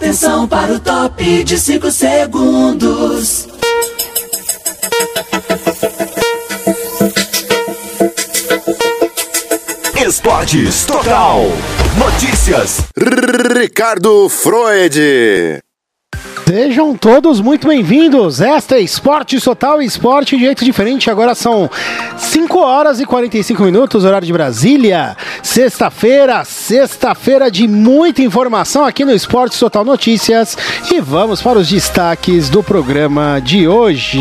Atenção para o top de 5 segundos. Esportes Total. Notícias. Ricardo Freud. Sejam todos muito bem-vindos. Esta é Esporte Total Esporte de jeito diferente. Agora são 5 horas e 45 minutos, horário de Brasília. Sexta-feira, sexta-feira de muita informação aqui no Esporte Total Notícias. E vamos para os destaques do programa de hoje.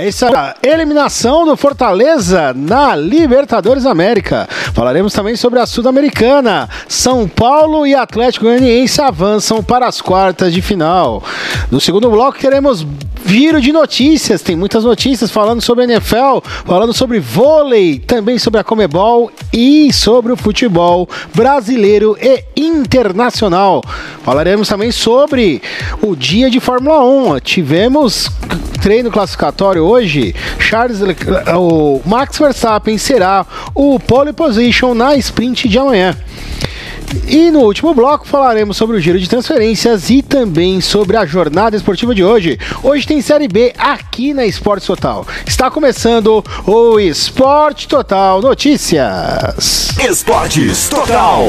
É isso aí. Eliminação do Fortaleza na Libertadores América. Falaremos também sobre a Sul-Americana. São Paulo e Atlético Goianiense avançam para as quartas de final. No segundo bloco teremos Giro de notícias, tem muitas notícias falando sobre NFL, falando sobre vôlei, também sobre a Comebol e sobre o futebol brasileiro e internacional. Falaremos também sobre o dia de Fórmula 1. Tivemos treino classificatório hoje. Charles, o Max Verstappen será o pole position na sprint de amanhã. E no último bloco falaremos sobre o giro de transferências e também sobre a jornada esportiva de hoje. Hoje tem Série B aqui na Esporte Total. Está começando o Esporte Total Notícias. Esportes Total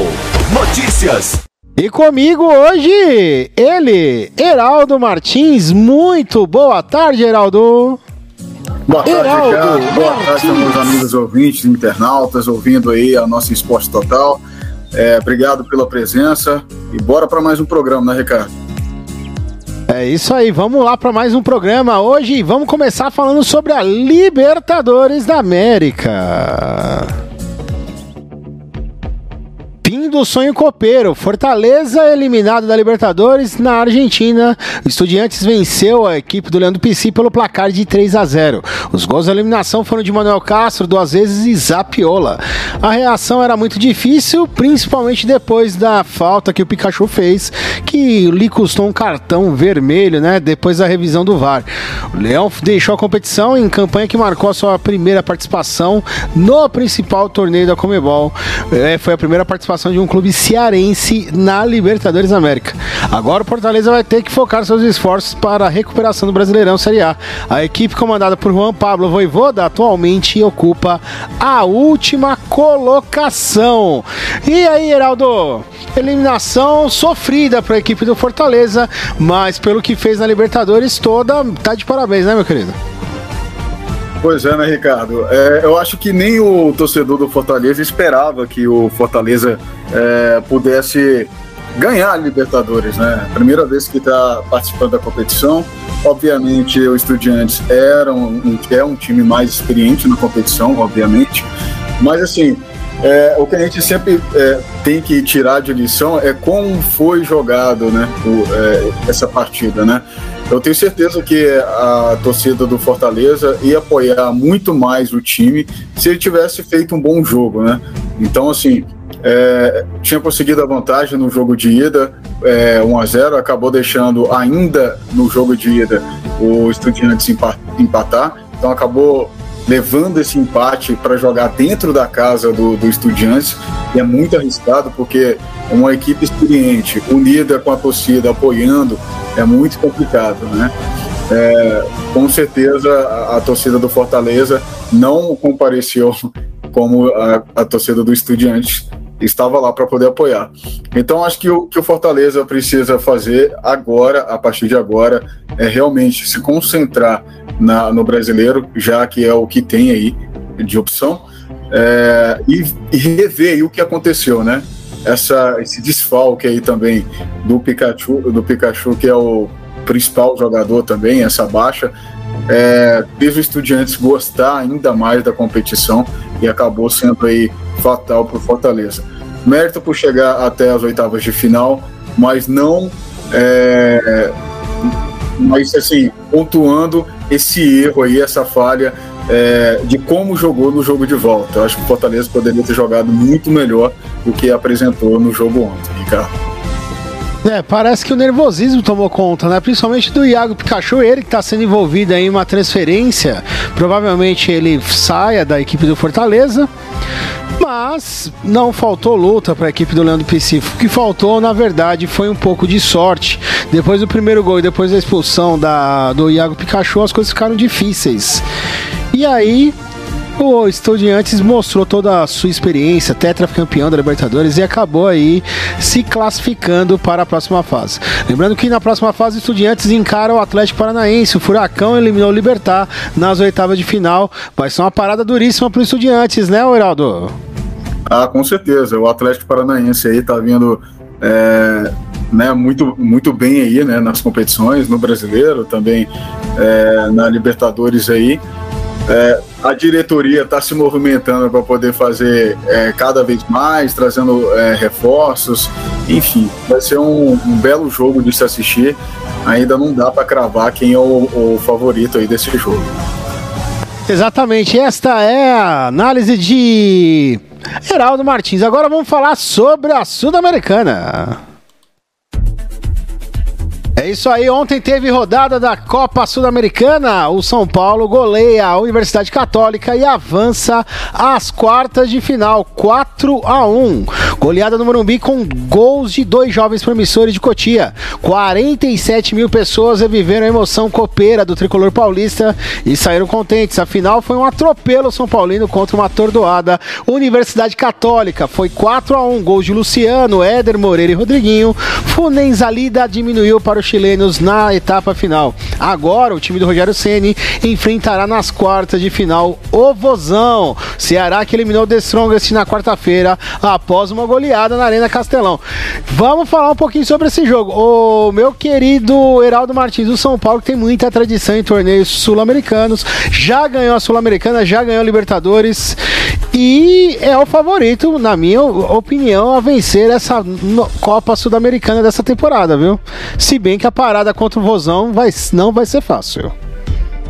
Notícias. E comigo hoje, ele, Heraldo Martins. Muito boa tarde, Heraldo. Boa tarde, Heraldo. Boa tarde, meus amigos ouvintes, internautas, ouvindo aí a nossa Esporte Total. É, obrigado pela presença e bora para mais um programa, né, Ricardo? É isso aí, vamos lá para mais um programa hoje. Vamos começar falando sobre a Libertadores da América. Fim do sonho copeiro. Fortaleza eliminado da Libertadores na Argentina. Estudiantes venceu a equipe do Leandro Pisci pelo placar de 3 a 0. Os gols da eliminação foram de Manuel Castro duas vezes e Zapiola. A reação era muito difícil, principalmente depois da falta que o Pikachu fez, que lhe custou um cartão vermelho, né? Depois da revisão do VAR. O Leão deixou a competição em campanha que marcou a sua primeira participação no principal torneio da Comebol. É, foi a primeira participação de um clube cearense na Libertadores América. Agora o Fortaleza vai ter que focar seus esforços para a recuperação do Brasileirão Série A. A equipe comandada por Juan Pablo Voivoda atualmente ocupa a última colocação. E aí, Heraldo? Eliminação sofrida para a equipe do Fortaleza, mas pelo que fez na Libertadores toda, tá de parabéns, né, meu querido? Pois é, né, Ricardo? É, eu acho que nem o torcedor do Fortaleza esperava que o Fortaleza é, pudesse ganhar a Libertadores, né? Primeira vez que está participando da competição. Obviamente, o Estudiantes era um, é um time mais experiente na competição, obviamente. Mas, assim, é, o que a gente sempre é, tem que tirar de lição é como foi jogado né, o, é, essa partida, né? Eu tenho certeza que a torcida do Fortaleza ia apoiar muito mais o time se ele tivesse feito um bom jogo, né? Então, assim, é, tinha conseguido a vantagem no jogo de ida, é, 1 a 0 acabou deixando ainda no jogo de ida o Estudiantes empatar, então acabou levando esse empate para jogar dentro da casa do, do Estudiantes, e é muito arriscado porque uma equipe experiente, unida com a torcida, apoiando, é muito complicado, né? É, com certeza a, a, torcida do Fortaleza não compareceu como a, a torcida do Estudiantes estava lá para poder apoiar. Então acho que o que o Fortaleza precisa fazer agora, a partir de agora, é realmente se concentrar na, no brasileiro, já que é o que tem aí de opção, é, e, e, rever o que aconteceu, né? Essa, esse desfalque aí também do Pikachu, do Pikachu, que é o principal jogador também, essa baixa, é, fez o Estudiantes gostar ainda mais da competição e acabou sendo aí fatal para o Fortaleza. Mérito por chegar até as oitavas de final, mas não. É, mas assim, pontuando esse erro aí, essa falha é, de como jogou no jogo de volta. Eu acho que o Fortaleza poderia ter jogado muito melhor do que apresentou no jogo ontem, Ricardo. É, parece que o nervosismo tomou conta, né? Principalmente do Iago Pikachu, ele que está sendo envolvido em uma transferência. Provavelmente ele saia da equipe do Fortaleza. Mas não faltou luta para a equipe do Leandro Pacífico. O que faltou, na verdade, foi um pouco de sorte. Depois do primeiro gol e depois da expulsão da, do Iago Pikachu, as coisas ficaram difíceis. E aí, o Estudiantes mostrou toda a sua experiência, tetracampeão da Libertadores e acabou aí se classificando para a próxima fase. Lembrando que na próxima fase o Estudiantes encara o Atlético Paranaense, o Furacão eliminou o Libertar nas oitavas de final. Vai ser uma parada duríssima para o Estudiantes, né, Heraldo? Ah, com certeza. O Atlético Paranaense aí tá vindo é, né, muito, muito bem aí né, nas competições, no brasileiro, também é, na Libertadores aí. É, a diretoria está se movimentando para poder fazer é, cada vez mais, trazendo é, reforços, enfim, vai ser um, um, belo jogo de se assistir. Ainda não dá para cravar quem é o, o favorito aí desse jogo. Exatamente, esta é a análise de Heraldo Martins. Agora vamos falar sobre a Sul-Americana. É isso aí, ontem teve rodada da Copa Sul-Americana. O São Paulo goleia a Universidade Católica e avança às quartas de final, 4 a 1. Goleada no Morumbi com gols de dois jovens promissores de Cotia. 47 mil pessoas reviveram a emoção copeira do tricolor paulista e saíram contentes. A final foi um atropelo São Paulino contra uma atordoada Universidade Católica. Foi 4 a 1, gols de Luciano, Éder Moreira e Rodriguinho. Funenzalida diminuiu para o chilenos na etapa final. Agora o time do Rogério Ceni enfrentará nas quartas de final o Vozão. Ceará que eliminou o The Strongest na quarta-feira após uma goleada na Arena Castelão. Vamos falar um pouquinho sobre esse jogo. O meu querido Heraldo Martins do São Paulo que tem muita tradição em torneios sul-americanos, já ganhou a Sul-Americana, já ganhou a Libertadores e é o favorito, na minha opinião, a vencer essa Copa Sul-Americana dessa temporada, viu? Se bem que a parada contra o Vozão vai, não vai ser fácil.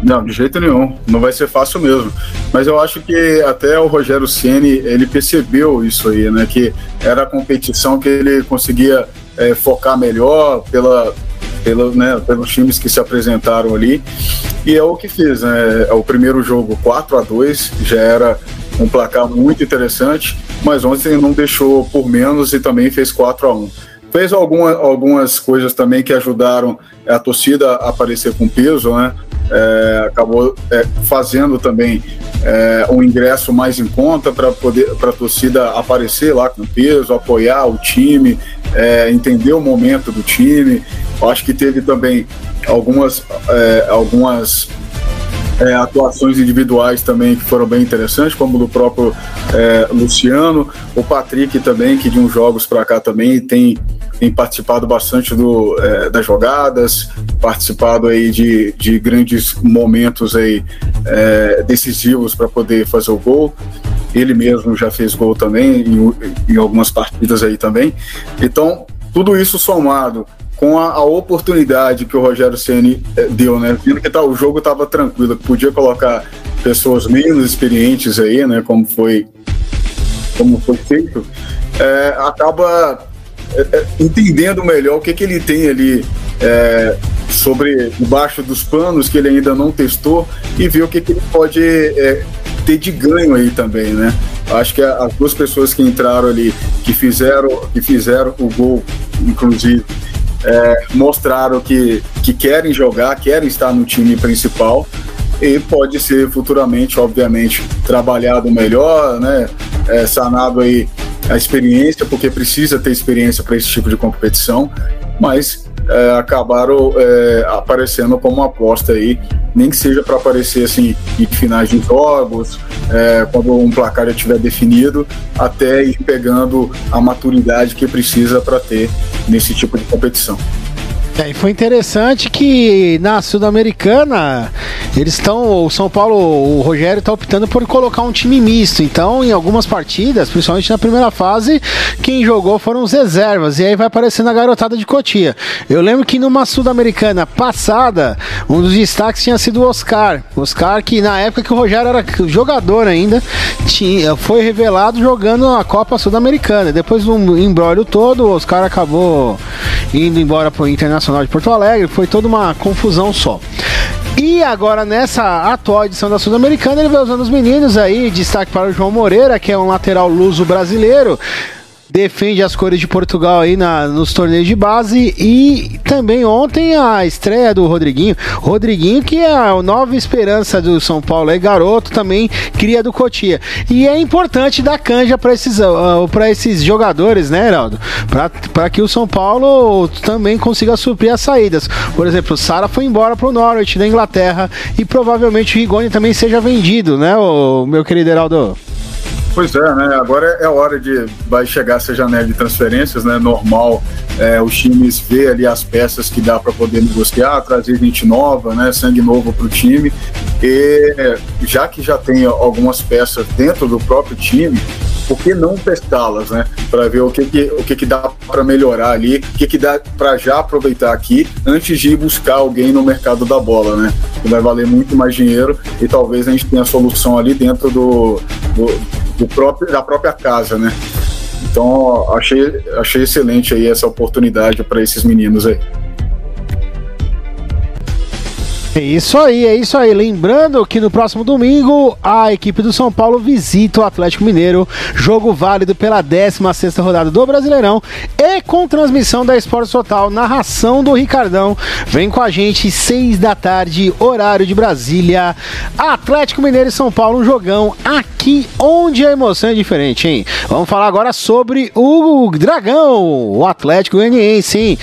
Não, de jeito nenhum. Não vai ser fácil mesmo. Mas eu acho que até o Rogério Ceni ele percebeu isso aí, né? Que era a competição que ele conseguia é, focar melhor pela, pela, né, pelos times que se apresentaram ali. E é o que fez, né? É o primeiro jogo 4 a 2 já era um placar muito interessante, mas ontem não deixou por menos e também fez 4 a 1 Fez alguma, algumas coisas também que ajudaram a torcida a aparecer com peso, né? É, acabou é, fazendo também é, um ingresso mais em conta para poder para a torcida aparecer lá com peso, apoiar o time, é, entender o momento do time. Acho que teve também algumas é, algumas é, atuações individuais também que foram bem interessantes, como do próprio é, Luciano, o Patrick também, que de uns jogos para cá também tem, tem participado bastante do, é, das jogadas, participado aí de, de grandes momentos aí é, decisivos para poder fazer o gol. Ele mesmo já fez gol também em, em algumas partidas aí também. Então, tudo isso somado com a, a, oportunidade que o Rogério Ceni eh, deu, né? Vendo que tá, o jogo estava tranquilo, podia colocar pessoas menos experientes aí, né? Como foi, como foi feito, é, acaba é, entendendo melhor o que, que ele tem ali é, sobre debaixo dos panos que ele ainda não testou e ver o que, que ele pode ter de ganho aí também, né? Acho que as duas pessoas que entraram ali, que fizeram, que fizeram o gol, inclusive é, mostraram que, que querem jogar, querem estar no time principal e pode ser futuramente, obviamente, trabalhado melhor, né? É, sanado aí a experiência, porque precisa ter experiência para esse tipo de competição, mas é, acabaram é, aparecendo como uma aposta aí, nem que seja para aparecer assim em finais de jogos, é, quando um placar já estiver definido, até ir pegando a maturidade que precisa para ter nesse tipo de competição. É, e foi interessante que na Sul-Americana eles estão. O São Paulo, o Rogério está optando por colocar um time misto. Então, em algumas partidas, principalmente na primeira fase, quem jogou foram os reservas. E aí vai aparecendo a garotada de Cotia. Eu lembro que numa Sul-Americana passada, um dos destaques tinha sido o Oscar. Oscar, que na época que o Rogério era jogador ainda, tinha, foi revelado jogando a Copa Sul-Americana. Depois do embrólio todo, o Oscar acabou indo embora para o Internacional de Porto Alegre. Foi toda uma confusão só. E E agora, nessa atual edição da Sul-Americana, ele vai usando os meninos aí. Destaque para o João Moreira, que é um lateral luso brasileiro defende as cores de Portugal aí na, nos torneios de base e também ontem a estreia do Rodriguinho. Rodriguinho que é a nova esperança do São Paulo, é garoto também, cria do Cotia. E é importante dar canja para esses, uh, esses jogadores, né, Heraldo? Para que o São Paulo também consiga suprir as saídas. Por exemplo, o Sara foi embora para o Norwich da Inglaterra e provavelmente o Rigoni também seja vendido, né, o meu querido Heraldo? Pois é, né? Agora é hora de. Vai chegar essa janela de transferências, né? Normal é, os times ver ali as peças que dá para poder negociar, trazer gente nova, né? Sangue novo para o time. E já que já tem algumas peças dentro do próprio time, por que não testá-las, né? Para ver o que, que, o que, que dá para melhorar ali, o que, que dá para já aproveitar aqui antes de ir buscar alguém no mercado da bola, né? Que vai valer muito mais dinheiro e talvez a gente tenha solução ali dentro do, do do próprio, da própria casa, né? Então, achei, achei excelente aí essa oportunidade para esses meninos aí. É isso aí, é isso aí. Lembrando que no próximo domingo a equipe do São Paulo visita o Atlético Mineiro, jogo válido pela 16 rodada do Brasileirão e com transmissão da Esporte Total, narração do Ricardão. Vem com a gente, 6 da tarde, horário de Brasília. Atlético Mineiro e São Paulo, um jogão aqui onde a emoção é diferente, hein? Vamos falar agora sobre o Dragão, o Atlético Goianiense, hein?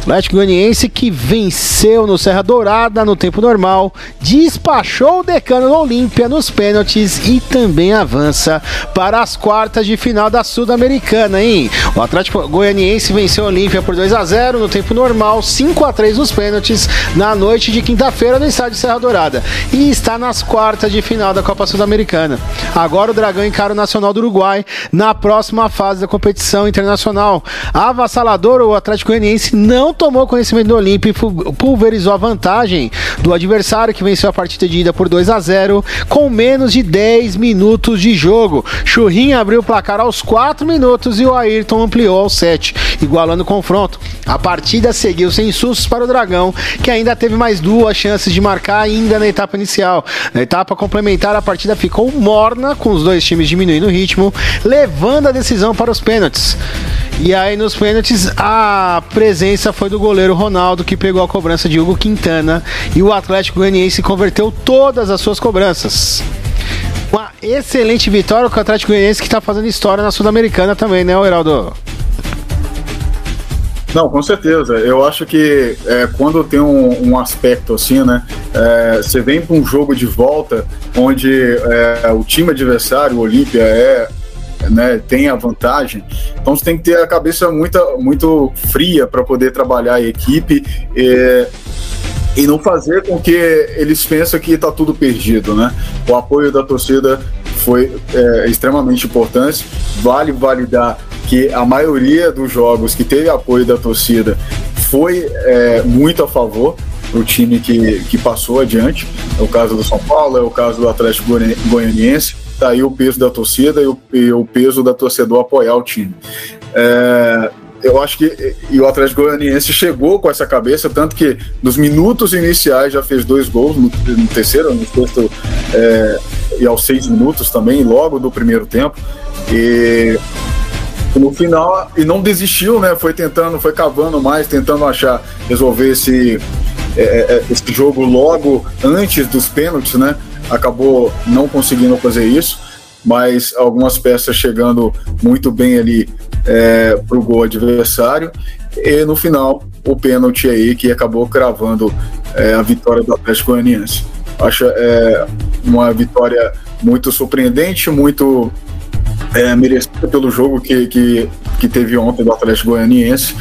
Atlético Goianiense que venceu no Serra Dourada no tempo normal, despachou o Decano no Olímpia nos pênaltis e também avança para as quartas de final da Sul-Americana, hein? O Atlético Goianiense venceu o Olímpia por 2 a 0 no tempo normal, 5 a 3 nos pênaltis na noite de quinta-feira no estádio Serra Dourada e está nas quartas de final da Copa Sul-Americana. Agora o Dragão encara o Nacional do Uruguai na próxima fase da competição internacional. Avassalador, o Atlético Goianiense não tomou conhecimento do Olímpia e pulverizou a vantagem do adversário que venceu a partida de ida por 2 a 0 com menos de 10 minutos de jogo. Churrinha abriu o placar aos 4 minutos e o Ayrton ampliou aos 7, igualando o confronto. A partida seguiu sem sustos para o Dragão, que ainda teve mais duas chances de marcar ainda na etapa inicial. Na etapa complementar, a partida ficou morna, com os dois times diminuindo o ritmo, levando a decisão para os pênaltis. E aí nos pênaltis a presença foi do goleiro Ronaldo que pegou a cobrança de Hugo Quintana e o Atlético Goianiense converteu todas as suas cobranças. Excelente vitória o Atlético Goianiense que está fazendo história na Sul-Americana também, né, Heraldo? Não, com certeza. Eu acho que é, quando tem um, um, aspecto assim, né? É, você vem para um jogo de volta onde é, o time adversário, o Olímpia, é né, tem a vantagem. Então você tem que ter a cabeça muito, muito fria para poder trabalhar a equipe e, e não fazer com que eles pensem que está tudo perdido, né? O apoio da torcida foi é, extremamente importante. Vale validar que a maioria dos jogos que teve apoio da torcida foi é, muito a favor do time que, que passou adiante. É o caso do São Paulo, é o caso do Atlético Goianiense tá aí o peso da torcida e o, e o peso da torcedor apoiar o time. É, eu acho que e o Atlético Goianiense chegou com essa cabeça, tanto que nos minutos iniciais já fez dois gols, no, no terceiro, no sexto é, e aos seis minutos também, logo do primeiro tempo. E no final, e não desistiu, né? Foi tentando, foi cavando mais, tentando achar, resolver esse, é, é esse jogo logo antes dos pênaltis, né? acabou não conseguindo fazer isso, mas algumas peças chegando muito bem ali é, para o gol adversário. E no final, o pênalti aí que acabou cravando é, a vitória do Atlético Goianiense. Acho é, uma vitória muito surpreendente, muito é, merecida pelo jogo que, que, que teve ontem do Atlético Goianiense.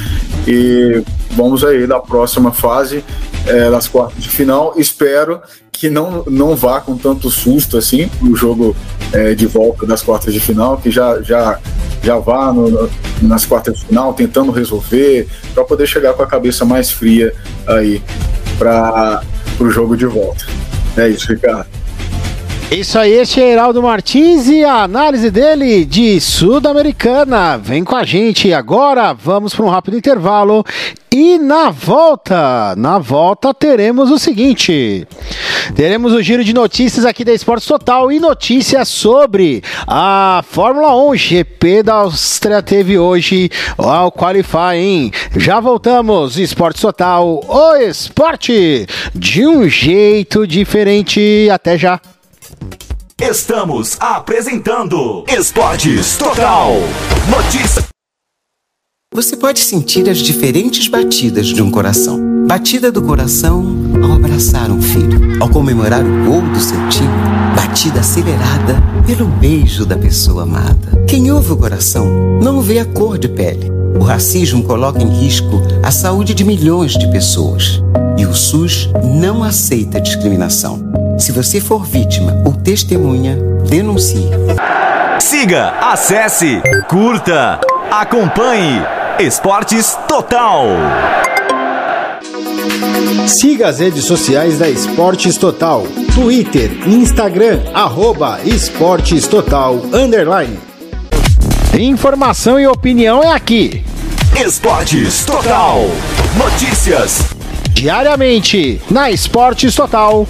E vamos aí da próxima fase, é, das quartas de final. Espero que não, não vá com tanto susto assim o jogo é, de volta das quartas de final, que já, já, já vá no, nas quartas de final tentando resolver, para poder chegar com a cabeça mais fria aí para o jogo de volta. É isso, Ricardo. Isso aí, este é Heraldo Martins e a análise dele de Sul-Americana. Vem com a gente agora, vamos para um rápido intervalo. E na volta, na volta teremos o seguinte: teremos o giro de notícias aqui da Esportes Total e notícias sobre a Fórmula 1 GP da Áustria teve hoje ao Qualifying. Já voltamos, Esportes Total, o esporte de um jeito diferente. Até já. Estamos apresentando Esportes Total. Notícia. Você pode sentir as diferentes batidas de um coração. Batida do coração ao abraçar um filho, ao comemorar o gol do seu time. Batida acelerada pelo beijo da pessoa amada. Quem ouve o coração não vê a cor de pele. O racismo coloca em risco a saúde de milhões de pessoas. E o SUS não aceita discriminação. Se você for vítima ou testemunha, denuncie. Siga, acesse, curta, acompanhe Esportes Total. Siga as redes sociais da Esportes Total. Twitter, Instagram, arroba Esportes Total, underline. Informação e opinião é aqui. Esportes Total. Notícias. Diariamente na Esportes Total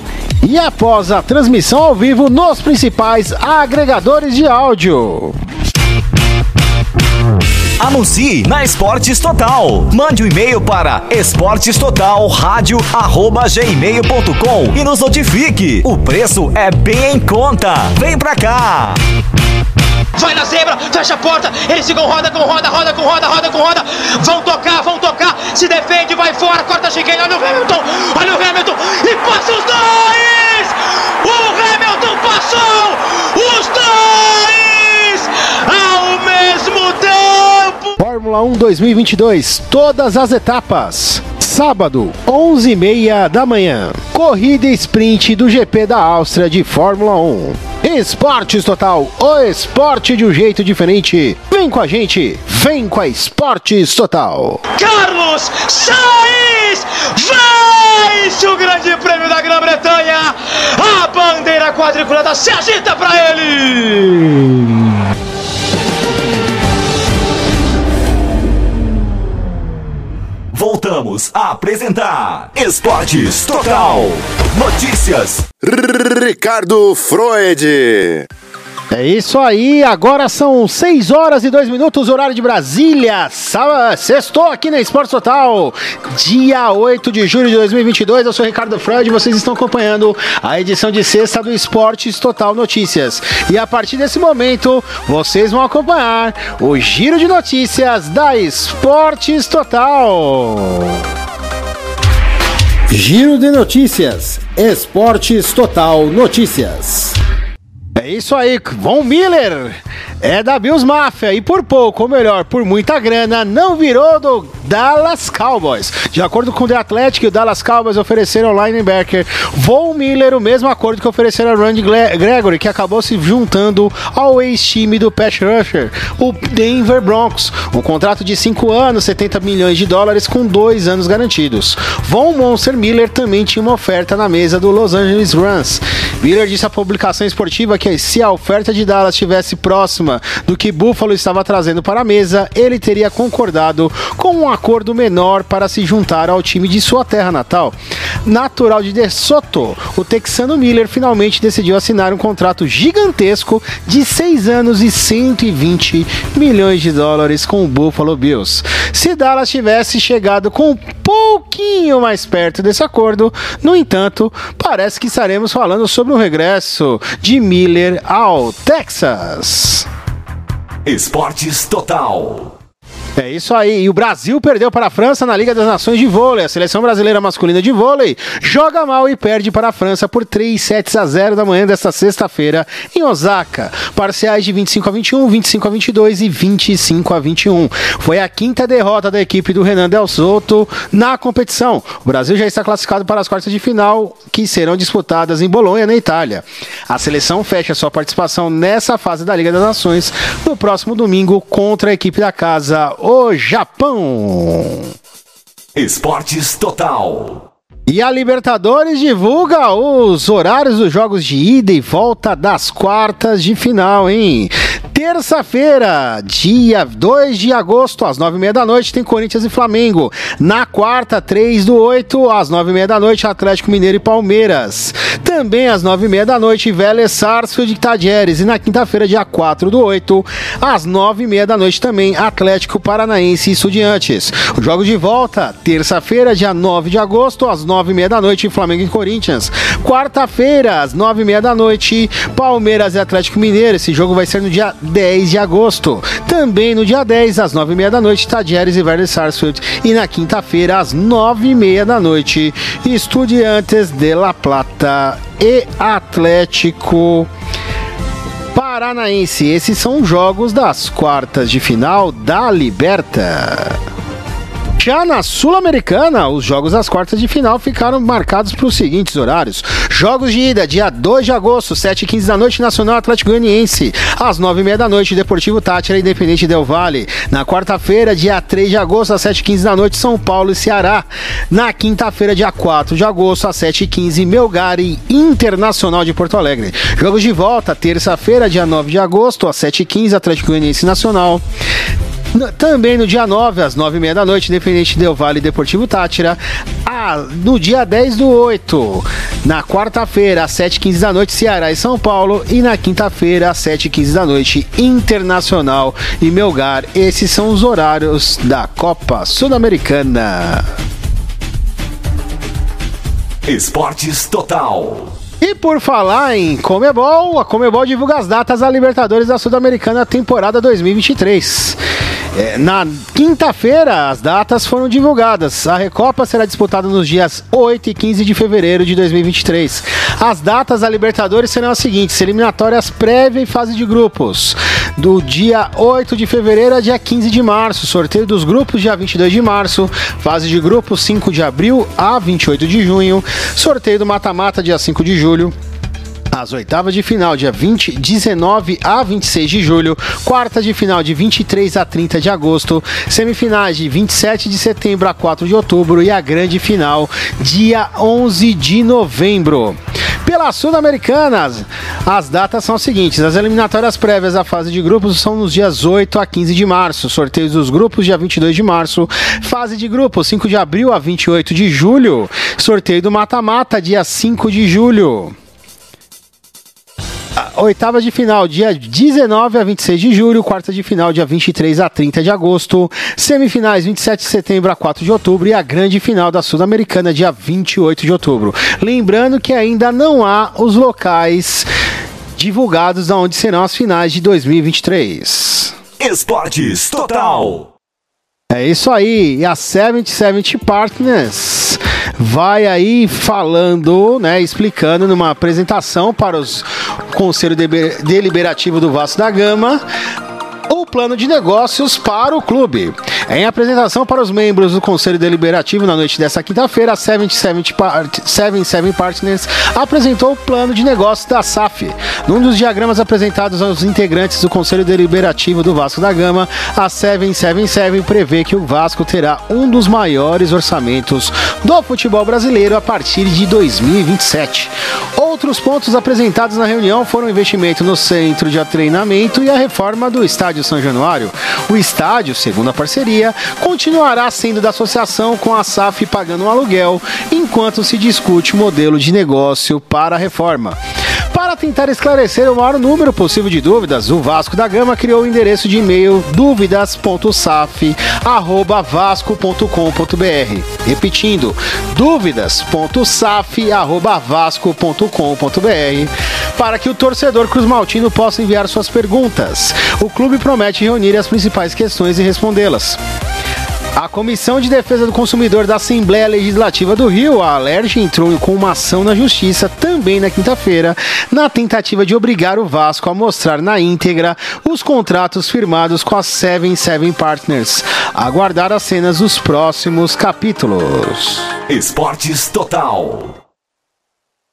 e após a transmissão ao vivo nos principais agregadores de áudio. Anuncie na Esportes Total. Mande um e-mail para esportestotalradio@gmail.com e nos notifique. O preço é bem em conta. Vem pra cá. Vai na zebra, fecha a porta, eles ficam roda com roda, roda com roda, roda com roda. Vão tocar, vão tocar, se defende, vai fora, corta a chicane, olha o Hamilton, olha o Hamilton e passa os dois! O Hamilton passou os dois ao mesmo tempo! Fórmula 1 2022, todas as etapas. Sábado, 11h30 da manhã. Corrida sprint do GP da Áustria de Fórmula 1. Esportes Total, o esporte de um jeito diferente. Vem com a gente, vem com a Esportes Total. Carlos Sainz vence o Grande Prêmio da Grã-Bretanha. A bandeira quadriculada se agita para ele. Voltamos a apresentar Esportes Total. Notícias. Ricardo Freud. É isso aí, agora são 6 horas e 2 minutos, horário de Brasília. Sextou aqui na Esporte Total, dia 8 de julho de 2022. Eu sou Ricardo Freud e vocês estão acompanhando a edição de sexta do Esportes Total Notícias. E a partir desse momento, vocês vão acompanhar o giro de notícias da Esportes Total. Giro de notícias, Esportes Total Notícias. É isso aí, Von Miller é da Bills Mafia e por pouco, ou melhor, por muita grana, não virou do Dallas Cowboys. De acordo com o The Athletic, o Dallas Cowboys ofereceram ao linebacker Von Miller o mesmo acordo que ofereceram a Randy Gregory, que acabou se juntando ao ex-time do Pass Rusher, o Denver Broncos. Um contrato de 5 anos, 70 milhões de dólares com 2 anos garantidos. Von Monster Miller também tinha uma oferta na mesa do Los Angeles Rams. Miller disse à publicação esportiva que se a oferta de Dallas estivesse próxima do que Buffalo estava trazendo para a mesa, ele teria concordado com um acordo menor para se juntar ao time de sua terra natal. Natural de De Soto, o texano Miller finalmente decidiu assinar um contrato gigantesco de 6 anos e 120 milhões de dólares com o Buffalo Bills. Se Dallas tivesse chegado com pouquinho mais perto desse acordo, no entanto, parece que estaremos falando sobre o regresso de Miller ao Texas. Esportes Total. É isso aí. E o Brasil perdeu para a França na Liga das Nações de Vôlei. A seleção brasileira masculina de vôlei joga mal e perde para a França por 3 sets a 0 da manhã desta sexta-feira em Osaka. Parciais de 25 a 21, 25 a 22 e 25 a 21. Foi a quinta derrota da equipe do Renan Del Soto na competição. O Brasil já está classificado para as quartas de final que serão disputadas em Bolonha, na Itália. A seleção fecha sua participação nessa fase da Liga das Nações no próximo domingo contra a equipe da casa, o Japão. Esportes Total. E a Libertadores divulga os horários dos jogos de ida e volta das quartas de final, hein? Terça-feira, dia 2 de agosto, às 9h30 da noite, tem Corinthians e Flamengo. Na quarta, 3 do 8, às 9h30 da noite, Atlético Mineiro e Palmeiras. Também às 9h30 da noite, Vélez Sarsfield e Tadieres. E na quinta-feira, dia 4 do 8, às 9h30 da noite também, Atlético Paranaense e Estudiantes. Os jogos de volta, terça-feira, dia 9 de agosto, às 9h30 da noite, Flamengo e Corinthians. Quarta-feira, às 9h30 da noite, Palmeiras e Atlético Mineiro. Esse jogo vai ser no dia 10 de agosto. Também no dia 10, às 9h30 da noite, Tadieres e Verde Sarsfield. E na quinta-feira, às 9h30 da noite, Estudiantes de La Plata e Atlético Paranaense. Esses são os jogos das quartas de final da Liberta. Já na Sul-Americana, os jogos das quartas de final ficaram marcados para os seguintes horários. Jogos de ida, dia 2 de agosto, 7h15 da noite, Nacional Atlético Goianiense. Às 9h30 da noite, Deportivo Tátira Independente Del Vale. Na quarta-feira, dia 3 de agosto, às 7h15 da noite, São Paulo e Ceará. Na quinta-feira, dia 4 de agosto, às 7h15, Melgar e Internacional de Porto Alegre. Jogos de volta, terça-feira, dia 9 de agosto, às 7h15, Atlético Goianiense Nacional. No, também no dia 9, às 9h30 da noite, Independente Del Vale Deportivo Tátira. Ah, no dia 10 do 8, na quarta-feira, às 7h15 da noite, Ceará e São Paulo. E na quinta-feira, às 7h15 da noite, Internacional e Melgar. Esses são os horários da Copa Sul-Americana. Esportes Total. E por falar em Comebol, a Comebol divulga as datas da Libertadores da Sul-Americana temporada 2023. É, na quinta-feira, as datas foram divulgadas. A Recopa será disputada nos dias 8 e 15 de fevereiro de 2023. As datas da Libertadores serão as seguintes: eliminatórias prévia e fase de grupos. Do dia 8 de fevereiro a dia 15 de março. Sorteio dos grupos, dia 22 de março. Fase de grupos, 5 de abril a 28 de junho. Sorteio do mata-mata, dia 5 de julho. As oitavas de final, dia 20, 19 a 26 de julho. Quartas de final, de 23 a 30 de agosto. Semifinais, de 27 de setembro a 4 de outubro. E a grande final, dia 11 de novembro. Pela Sul-Americana, as datas são as seguintes: as eliminatórias prévias à fase de grupos são nos dias 8 a 15 de março, sorteios dos grupos dia 22 de março, fase de grupos 5 de abril a 28 de julho, sorteio do mata-mata dia 5 de julho. Oitava de final, dia 19 a 26 de julho. Quarta de final, dia 23 a 30 de agosto. Semifinais, 27 de setembro a 4 de outubro. E a grande final da Sul-Americana, dia 28 de outubro. Lembrando que ainda não há os locais divulgados de onde serão as finais de 2023. Esportes Total. É isso aí. E a 7070 Partners vai aí falando, né, explicando numa apresentação para os Conselho Deliberativo do Vasco da Gama o plano de negócios para o clube. Em apresentação para os membros do Conselho Deliberativo na noite desta quinta-feira, a 77 Part 77 Partners apresentou o plano de negócios da SAF. Num dos diagramas apresentados aos integrantes do Conselho Deliberativo do Vasco da Gama, a 777 prevê que o Vasco terá um dos maiores orçamentos do futebol brasileiro a partir de 2027. Outros pontos apresentados na reunião foram o investimento no centro de treinamento e a reforma do estádio São Januário. O estádio, segundo a parceria, continuará sendo da associação com a SAF pagando um aluguel, enquanto se discute o modelo de negócio para a reforma. Para tentar esclarecer o maior número possível de dúvidas, o Vasco da Gama criou o endereço de e-mail dúvidas.saf@vasco.com.br. Repetindo, dúvidas.saf@vasco.com.br, para que o torcedor Cruz Maltino possa enviar suas perguntas. O clube promete reunir as principais questões e respondê-las. A Comissão de Defesa do Consumidor da Assembleia Legislativa do Rio, a Alerj, entrou com uma ação na Justiça também na quinta-feira, na tentativa de obrigar o Vasco a mostrar na íntegra os contratos firmados com a 77 Partners. Aguardar as cenas dos próximos capítulos. Esportes Total.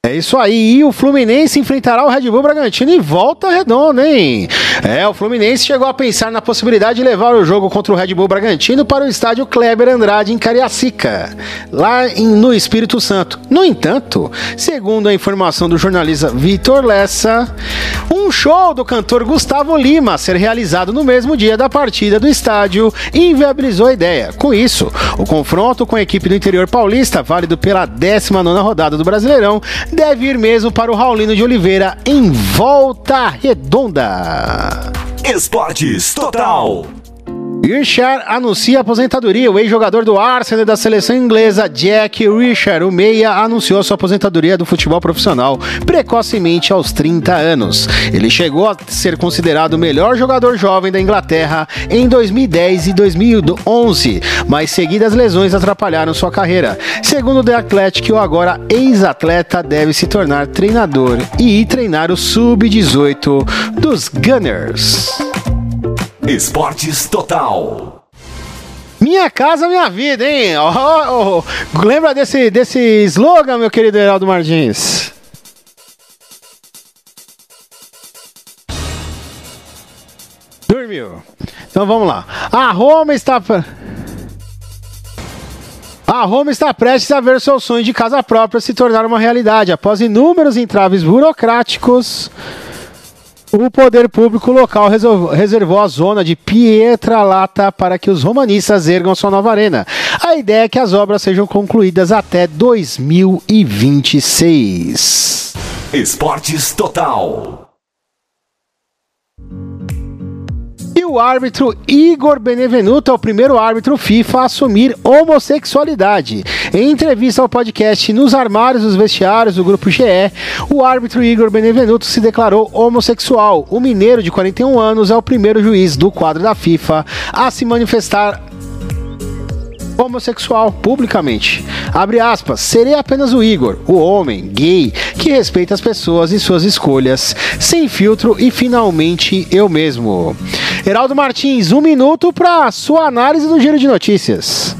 É isso aí, e o Fluminense enfrentará o Red Bull Bragantino em volta redonda, hein? É, o Fluminense chegou a pensar na possibilidade de levar o jogo contra o Red Bull Bragantino para o estádio Kleber Andrade em Cariacica, lá em, no Espírito Santo. No entanto, segundo a informação do jornalista Vitor Lessa, um show do cantor Gustavo Lima a ser realizado no mesmo dia da partida do estádio inviabilizou a ideia. Com isso, o confronto com a equipe do interior paulista, válido pela 19 rodada do Brasileirão, deve ir mesmo para o Raulino de Oliveira em volta redonda. Esportes Total. Richard anuncia aposentadoria. O ex-jogador do Arsenal e da seleção inglesa, Jack Richard, o meia, anunciou sua aposentadoria do futebol profissional precocemente aos 30 anos. Ele chegou a ser considerado o melhor jogador jovem da Inglaterra em 2010 e 2011, mas seguidas lesões atrapalharam sua carreira. Segundo o The Athletic, o agora ex-atleta deve se tornar treinador e ir treinar o sub-18 dos Gunners. Esportes Total. Minha casa, minha vida, hein? Oh, oh, lembra desse, desse slogan, meu querido Heraldo Martins? Dormiu. Então vamos lá. A Roma está. A Roma está prestes a ver seu sonho de casa própria se tornar uma realidade após inúmeros entraves burocráticos. O poder público local reservou a zona de Pietralata para que os romanistas ergam sua nova arena. A ideia é que as obras sejam concluídas até 2026. Esportes Total. O árbitro Igor Benevenuto é o primeiro árbitro FIFA a assumir homossexualidade. Em entrevista ao podcast Nos Armários dos Vestiários do Grupo GE, o árbitro Igor Benevenuto se declarou homossexual. O mineiro de 41 anos é o primeiro juiz do quadro da FIFA a se manifestar homossexual publicamente. Abre aspas, serei apenas o Igor, o homem gay que respeita as pessoas e suas escolhas, sem filtro e finalmente eu mesmo. Heraldo Martins, um minuto para sua análise do giro de notícias.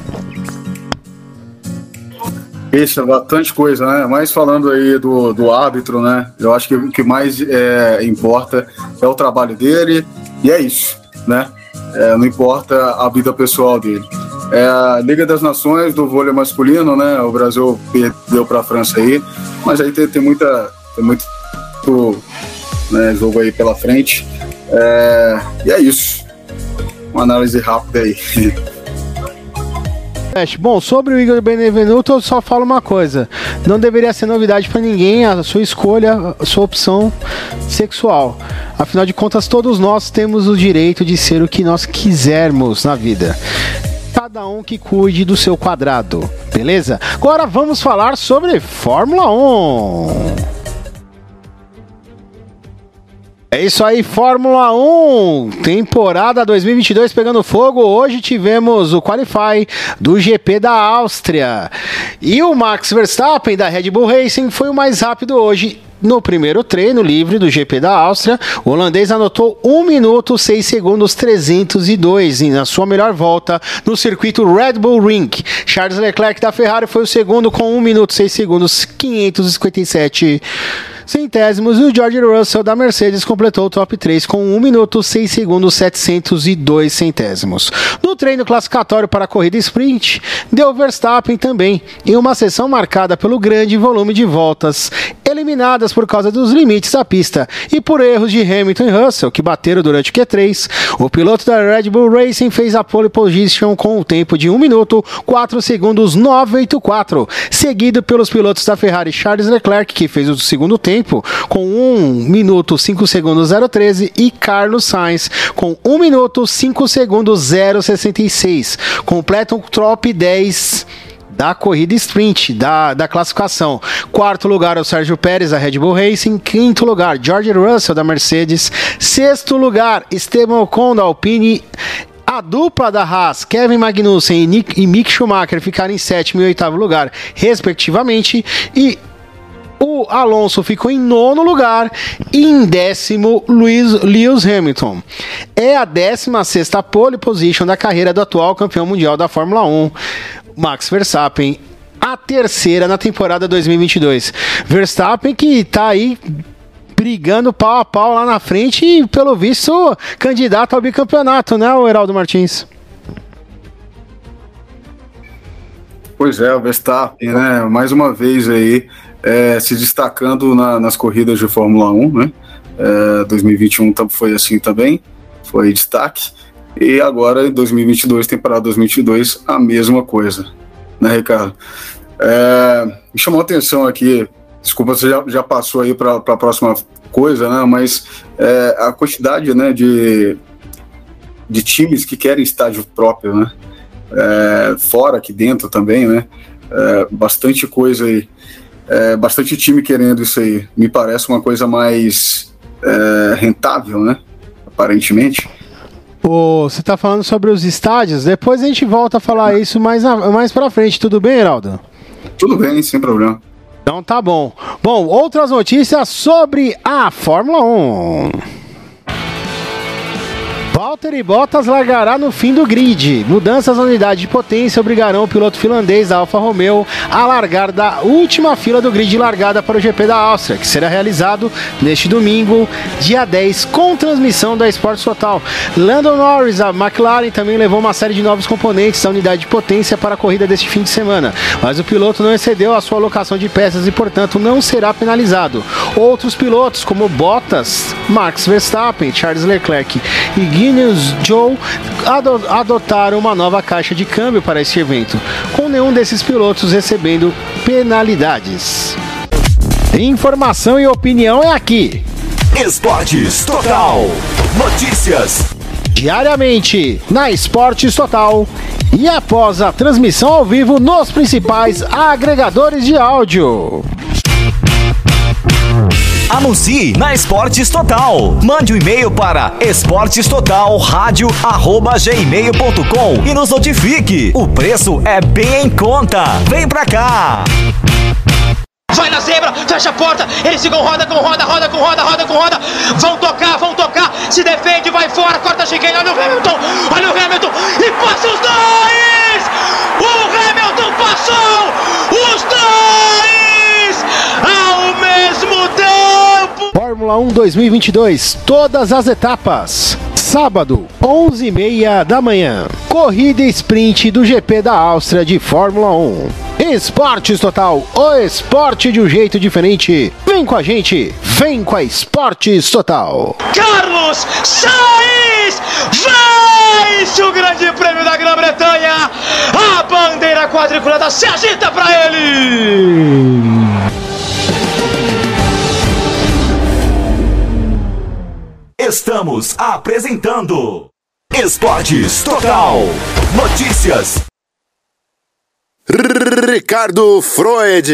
Isso, é bastante coisa, né? Mas falando aí do, do árbitro, né? Eu acho que o que mais é, importa é o trabalho dele e é isso, né? É, não importa a vida pessoal dele. É a Liga das Nações do vôlei masculino, né? O Brasil perdeu para a França aí, mas aí tem, tem muita, tem muito né, jogo aí pela frente. É, e é isso. Uma análise rápida aí. Bom, sobre o Igor Benevenuto, eu só falo uma coisa: não deveria ser novidade para ninguém a sua escolha, a sua opção sexual. Afinal de contas, todos nós temos o direito de ser o que nós quisermos na vida cada um que cuide do seu quadrado, beleza? Agora vamos falar sobre Fórmula 1. É isso aí, Fórmula 1, temporada 2022 pegando fogo. Hoje tivemos o Qualify do GP da Áustria. E o Max Verstappen da Red Bull Racing foi o mais rápido hoje no primeiro treino livre do GP da Áustria, o holandês anotou 1 minuto 6 segundos 302 na sua melhor volta no circuito Red Bull Ring. Charles Leclerc da Ferrari foi o segundo com 1 minuto 6 segundos 557 centésimos e o George Russell da Mercedes completou o top 3 com 1 minuto 6 segundos 702 centésimos. No treino classificatório para a corrida sprint, deu Verstappen também, em uma sessão marcada pelo grande volume de voltas, eliminadas por causa dos limites da pista e por erros de Hamilton e Russell, que bateram durante o Q3. O piloto da Red Bull Racing fez a pole position com o tempo de 1 minuto 4 segundos 984, seguido pelos pilotos da Ferrari Charles Leclerc, que fez o segundo tempo tempo com 1 minuto 5 segundos 013 e Carlos Sainz com 1 minuto 5 segundos 066. Completam o top 10 da corrida sprint, da, da classificação. Quarto lugar é o Sérgio Pérez, da Red Bull Racing. Quinto lugar, George Russell, da Mercedes. Sexto lugar, Esteban Ocon, da Alpine. A dupla da Haas, Kevin Magnussen e, Nick, e Mick Schumacher, ficaram em sétimo e oitavo lugar, respectivamente. E o Alonso ficou em nono lugar e em décimo Lewis, Hamilton. É a décima sexta pole position da carreira do atual campeão mundial da Fórmula 1, Max Verstappen, a terceira na temporada 2022. Verstappen que tá aí brigando pau a pau lá na frente e, pelo visto, candidato ao bicampeonato, né, o Heraldo Martins? Pois é, o Verstappen, né? Mais uma vez aí é, se destacando na, nas corridas de Fórmula 1, né? É, 2021 foi assim também, foi destaque. E agora em 2022, temporada 2022, a mesma coisa, né, Ricardo? É, me chamou a atenção aqui, desculpa, você já, já passou aí para a próxima coisa, né? Mas é, a quantidade, né, de, de times que querem estádio próprio, né? É, fora aqui dentro também, né? É, bastante coisa aí, é, bastante time querendo isso aí. Me parece uma coisa mais é, rentável, né? Aparentemente. Você tá falando sobre os estádios, depois a gente volta a falar isso mais, mais pra frente, tudo bem, Heraldo? Tudo bem, sem problema. Então tá bom. Bom, outras notícias sobre a Fórmula 1. Valtteri Bottas largará no fim do grid. Mudanças na unidade de potência obrigarão o piloto finlandês da Alfa Romeo a largar da última fila do grid largada para o GP da Áustria, que será realizado neste domingo, dia 10, com transmissão da Sports Total. Lando Norris, a McLaren, também levou uma série de novos componentes da unidade de potência para a corrida deste fim de semana, mas o piloto não excedeu a sua alocação de peças e, portanto, não será penalizado. Outros pilotos, como Bottas, Max Verstappen, Charles Leclerc e Guinness Joe adotaram uma nova caixa de câmbio para este evento, com nenhum desses pilotos recebendo penalidades. Informação e opinião é aqui. Esportes Total. Notícias. Diariamente na Esportes Total e após a transmissão ao vivo nos principais agregadores de áudio. Anuncie na Esportes Total. Mande um e-mail para esportestotalradio@gmail.com e nos notifique. O preço é bem em conta. Vem pra cá. Vai na zebra, fecha a porta, eles ficam roda com roda, roda com roda, roda com roda. Vão tocar, vão tocar, se defende, vai fora, corta a chicane, olha o Hamilton, olha o Hamilton e passa os dois! O Hamilton passou! Os dois! Mesmo tempo! Fórmula 1 2022, todas as etapas. Sábado, 11h30 da manhã. Corrida sprint do GP da Áustria de Fórmula 1. Esportes Total, o esporte de um jeito diferente. Vem com a gente, vem com a Esportes Total. Carlos Sainz vence o Grande Prêmio da Grã-Bretanha. A bandeira quadriculada se agita para ele. Estamos apresentando Esportes Total. Notícias. Ricardo Freud.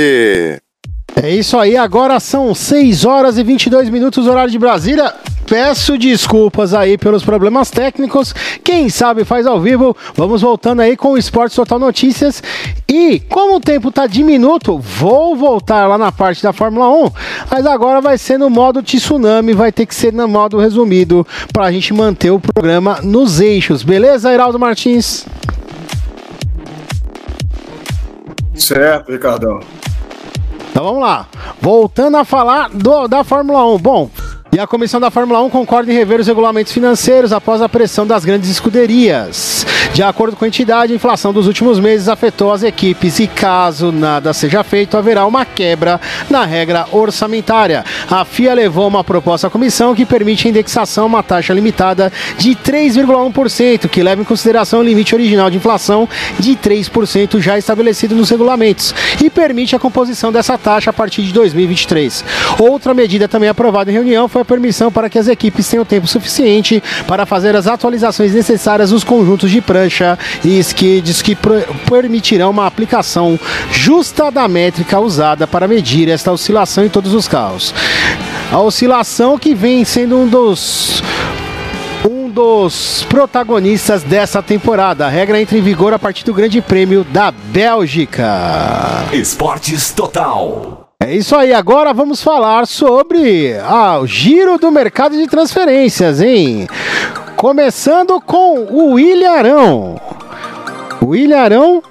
É isso aí, agora são 6 horas e 22 minutos, horário de Brasília. Peço desculpas aí pelos problemas técnicos. Quem sabe faz ao vivo. Vamos voltando aí com o Esporte Total Notícias. E como o tempo tá diminuto, vou voltar lá na parte da Fórmula 1. Mas agora vai ser no modo tsunami, vai ter que ser no modo resumido para a gente manter o programa nos eixos. Beleza, Heraldo Martins? Certo, Ricardão. Então vamos lá. Voltando a falar do, da Fórmula 1. Bom, e a comissão da Fórmula 1 concorda em rever os regulamentos financeiros após a pressão das grandes escuderias. De acordo com a entidade, a inflação dos últimos meses afetou as equipes e, caso nada seja feito, haverá uma quebra na regra orçamentária. A FIA levou uma proposta à comissão que permite a indexação a uma taxa limitada de 3,1%, que leva em consideração o limite original de inflação de 3% já estabelecido nos regulamentos e permite a composição dessa taxa a partir de 2023. Outra medida também aprovada em reunião foi a permissão para que as equipes tenham tempo suficiente para fazer as atualizações necessárias nos conjuntos de prancha e skids que permitirão uma aplicação justa da métrica usada para medir esta oscilação em todos os carros. A oscilação que vem sendo um dos um dos protagonistas dessa temporada. A regra entra em vigor a partir do Grande Prêmio da Bélgica. Esportes Total. É isso aí, agora vamos falar sobre ah, o giro do mercado de transferências, hein? Começando com o Ilharão. O Ilharão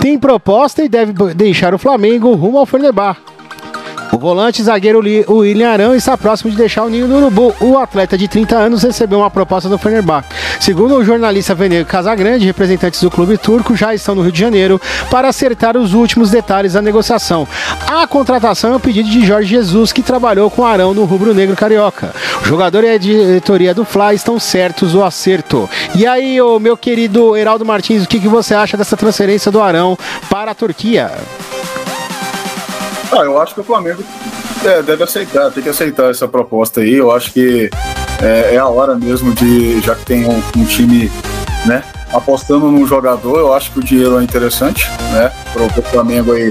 tem proposta e deve deixar o Flamengo rumo ao Fenerbahçe. O volante zagueiro William Arão está próximo de deixar o ninho do Urubu. O atleta de 30 anos recebeu uma proposta do Fenerbahçe. Segundo o jornalista Venego Casagrande, representantes do clube turco já estão no Rio de Janeiro para acertar os últimos detalhes da negociação. A contratação é um pedido de Jorge Jesus, que trabalhou com Arão no rubro-negro carioca. O jogador e a diretoria do Fly estão certos do acerto. E aí, o meu querido Heraldo Martins, o que você acha dessa transferência do Arão para a Turquia? Ah, eu acho que o Flamengo é, deve aceitar, tem que aceitar essa proposta aí. Eu acho que é, é a hora mesmo de, já que tem um, um, time, né, apostando num jogador, eu acho que o dinheiro é interessante, né, pro, pro Flamengo aí.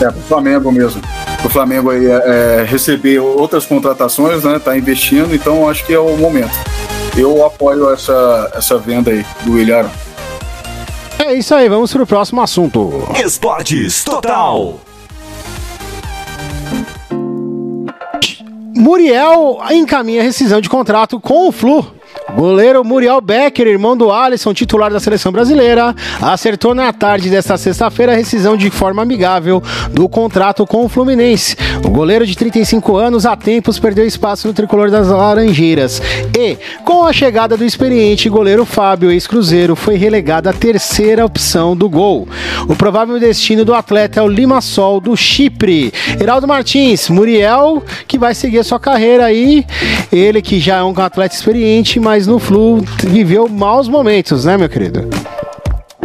É, pro Flamengo mesmo. Pro Flamengo aí é, é receber outras contratações, né, tá investindo, então eu acho que é o momento. Eu apoio essa, essa venda aí do William. É isso aí, vamos pro próximo assunto. Esportes Total. Muriel encaminha rescisão de contrato com o Flu. Goleiro Muriel Becker, irmão do Alisson, titular da seleção brasileira, acertou na tarde desta sexta-feira a rescisão de forma amigável do contrato com o Fluminense. O goleiro de 35 anos há tempos perdeu espaço no tricolor das Laranjeiras e, com a chegada do experiente goleiro Fábio, ex-cruzeiro, foi relegado à terceira opção do gol. O provável destino do atleta é o Limassol do Chipre. Heraldo Martins, Muriel, que vai seguir a sua carreira aí, ele que já é um atleta experiente, mas no Flu viveu maus momentos, né, meu querido?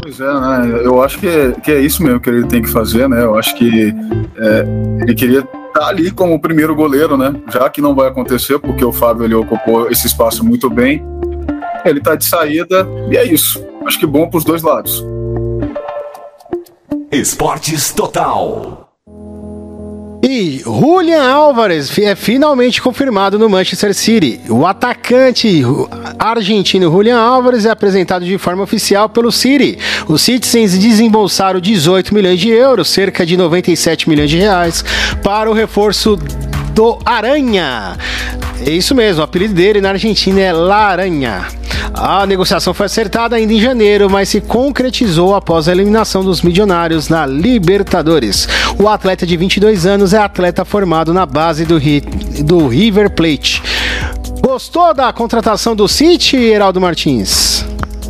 Pois é, né? Eu acho que é, que é isso mesmo que ele tem que fazer, né? Eu acho que é, ele queria estar tá ali como o primeiro goleiro, né? Já que não vai acontecer, porque o Fábio ele ocupou esse espaço muito bem. Ele tá de saída e é isso. Acho que bom para os dois lados. Esportes Total. E Julian Álvares é finalmente confirmado no Manchester City. O atacante argentino Julian Álvares é apresentado de forma oficial pelo City. Os Citizens desembolsaram 18 milhões de euros, cerca de 97 milhões de reais, para o reforço do Aranha. É isso mesmo, o apelido dele na Argentina é Laranha. A negociação foi acertada ainda em janeiro, mas se concretizou após a eliminação dos milionários na Libertadores. O atleta de 22 anos é atleta formado na base do, do River Plate. Gostou da contratação do City, Heraldo Martins?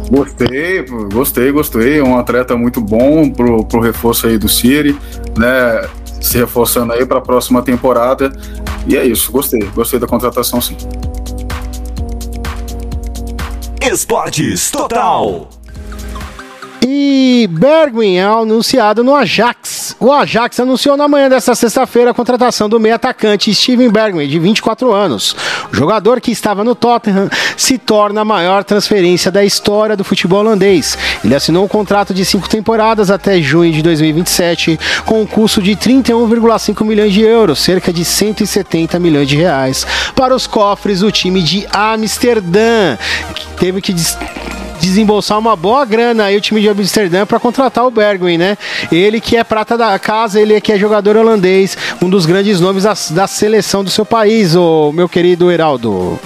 Gostei, gostei, gostei. Um atleta muito bom pro, pro reforço aí do City, né? Se reforçando aí para a próxima temporada. E é isso, gostei, gostei da contratação sim. Esportes Total. E Bergwijn é anunciado no Ajax. O Ajax anunciou na manhã desta sexta-feira a contratação do meio atacante Steven Bergwijn, de 24 anos. O jogador que estava no Tottenham se torna a maior transferência da história do futebol holandês. Ele assinou um contrato de cinco temporadas até junho de 2027, com um custo de 31,5 milhões de euros, cerca de 170 milhões de reais, para os cofres do time de Amsterdã, teve que desembolsar uma boa grana aí o time de Amsterdã para contratar o Bergwijn, né? Ele que é prata da casa, ele que é jogador holandês, um dos grandes nomes da, da seleção do seu país, o meu querido Heraldo.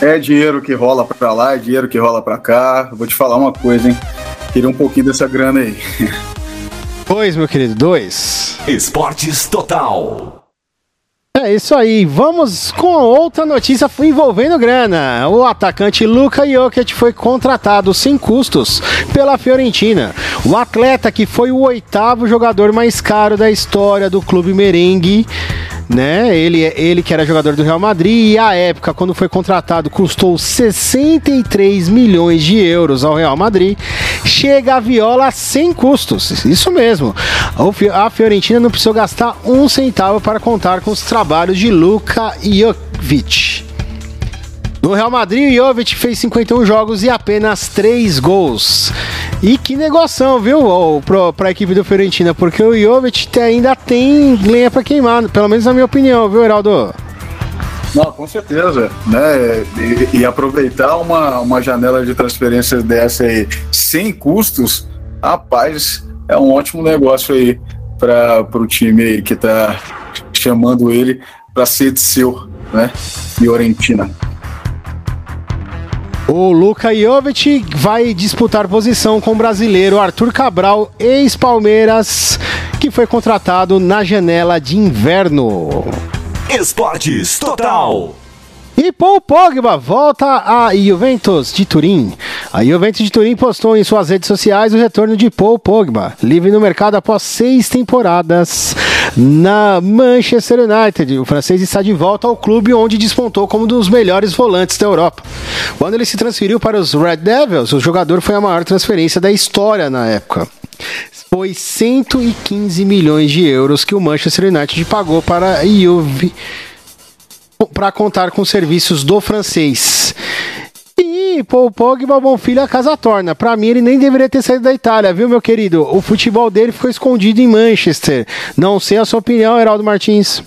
É dinheiro que rola para lá, é dinheiro que rola para cá. Vou te falar uma coisa, hein? Queria um pouquinho dessa grana aí. Dois, meu querido, dois. Esportes Total. É isso aí, vamos com outra notícia envolvendo grana. O atacante Luka Jokic foi contratado sem custos pela Fiorentina. O atleta que foi o oitavo jogador mais caro da história do clube merengue né? Ele, ele que era jogador do Real Madrid e à época, quando foi contratado, custou 63 milhões de euros ao Real Madrid. Chega a viola sem custos, isso mesmo. A Fiorentina não precisou gastar um centavo para contar com os trabalhos de Luka Jovic. No Real Madrid, Jovic fez 51 jogos e apenas 3 gols. E que negociação, viu, para a equipe do Fiorentina, porque o Jovic ainda tem lenha para queimar, pelo menos na minha opinião, viu, Heraldo? Não, com certeza, né? E, e, aproveitar uma, uma janela de transferência dessa aí sem custos, rapaz, é um ótimo negócio aí para o time aí que está chamando ele para ser seu, né? Fiorentina. O Luka Jovic vai disputar posição com o brasileiro Arthur Cabral, ex-Palmeiras, que foi contratado na janela de inverno. Esportes Total. E Paul Pogba volta a Juventus de Turim. A Juventus de Turim postou em suas redes sociais o retorno de Paul Pogba, livre no mercado após seis temporadas na Manchester United. O francês está de volta ao clube onde despontou como um dos melhores volantes da Europa. Quando ele se transferiu para os Red Devils, o jogador foi a maior transferência da história na época. Foi 115 milhões de euros que o Manchester United pagou para a Juve para contar com os serviços do francês. E Paul Pogba, bom filho, a casa torna. Para mim, ele nem deveria ter saído da Itália, viu, meu querido? O futebol dele ficou escondido em Manchester. Não sei a sua opinião, Heraldo Martins.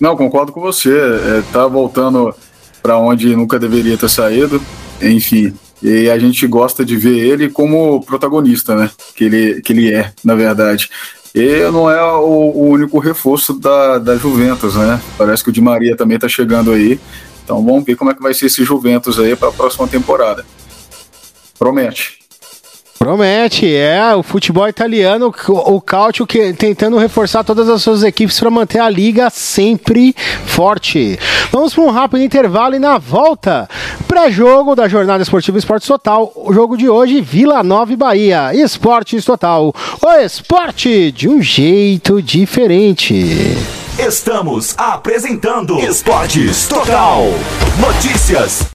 Não, concordo com você. É, tá voltando para onde nunca deveria ter saído. Enfim, e a gente gosta de ver ele como protagonista, né? Que ele, que ele é, na verdade. E não é o, o, único reforço da, da Juventus, né? Parece que o Di Maria também está chegando aí. Então vamos ver como é que vai ser esse Juventus aí para a próxima temporada. Promete. Promete, é. O futebol italiano, o Cautio que, tentando reforçar todas as suas equipes para manter a liga sempre forte. Vamos para um rápido intervalo e na volta, pré-jogo da Jornada Esportiva Esportes Total. O jogo de hoje, Vila Nova e Bahia. Esportes Total. O esporte de um jeito diferente. Estamos apresentando Esportes Total. Notícias,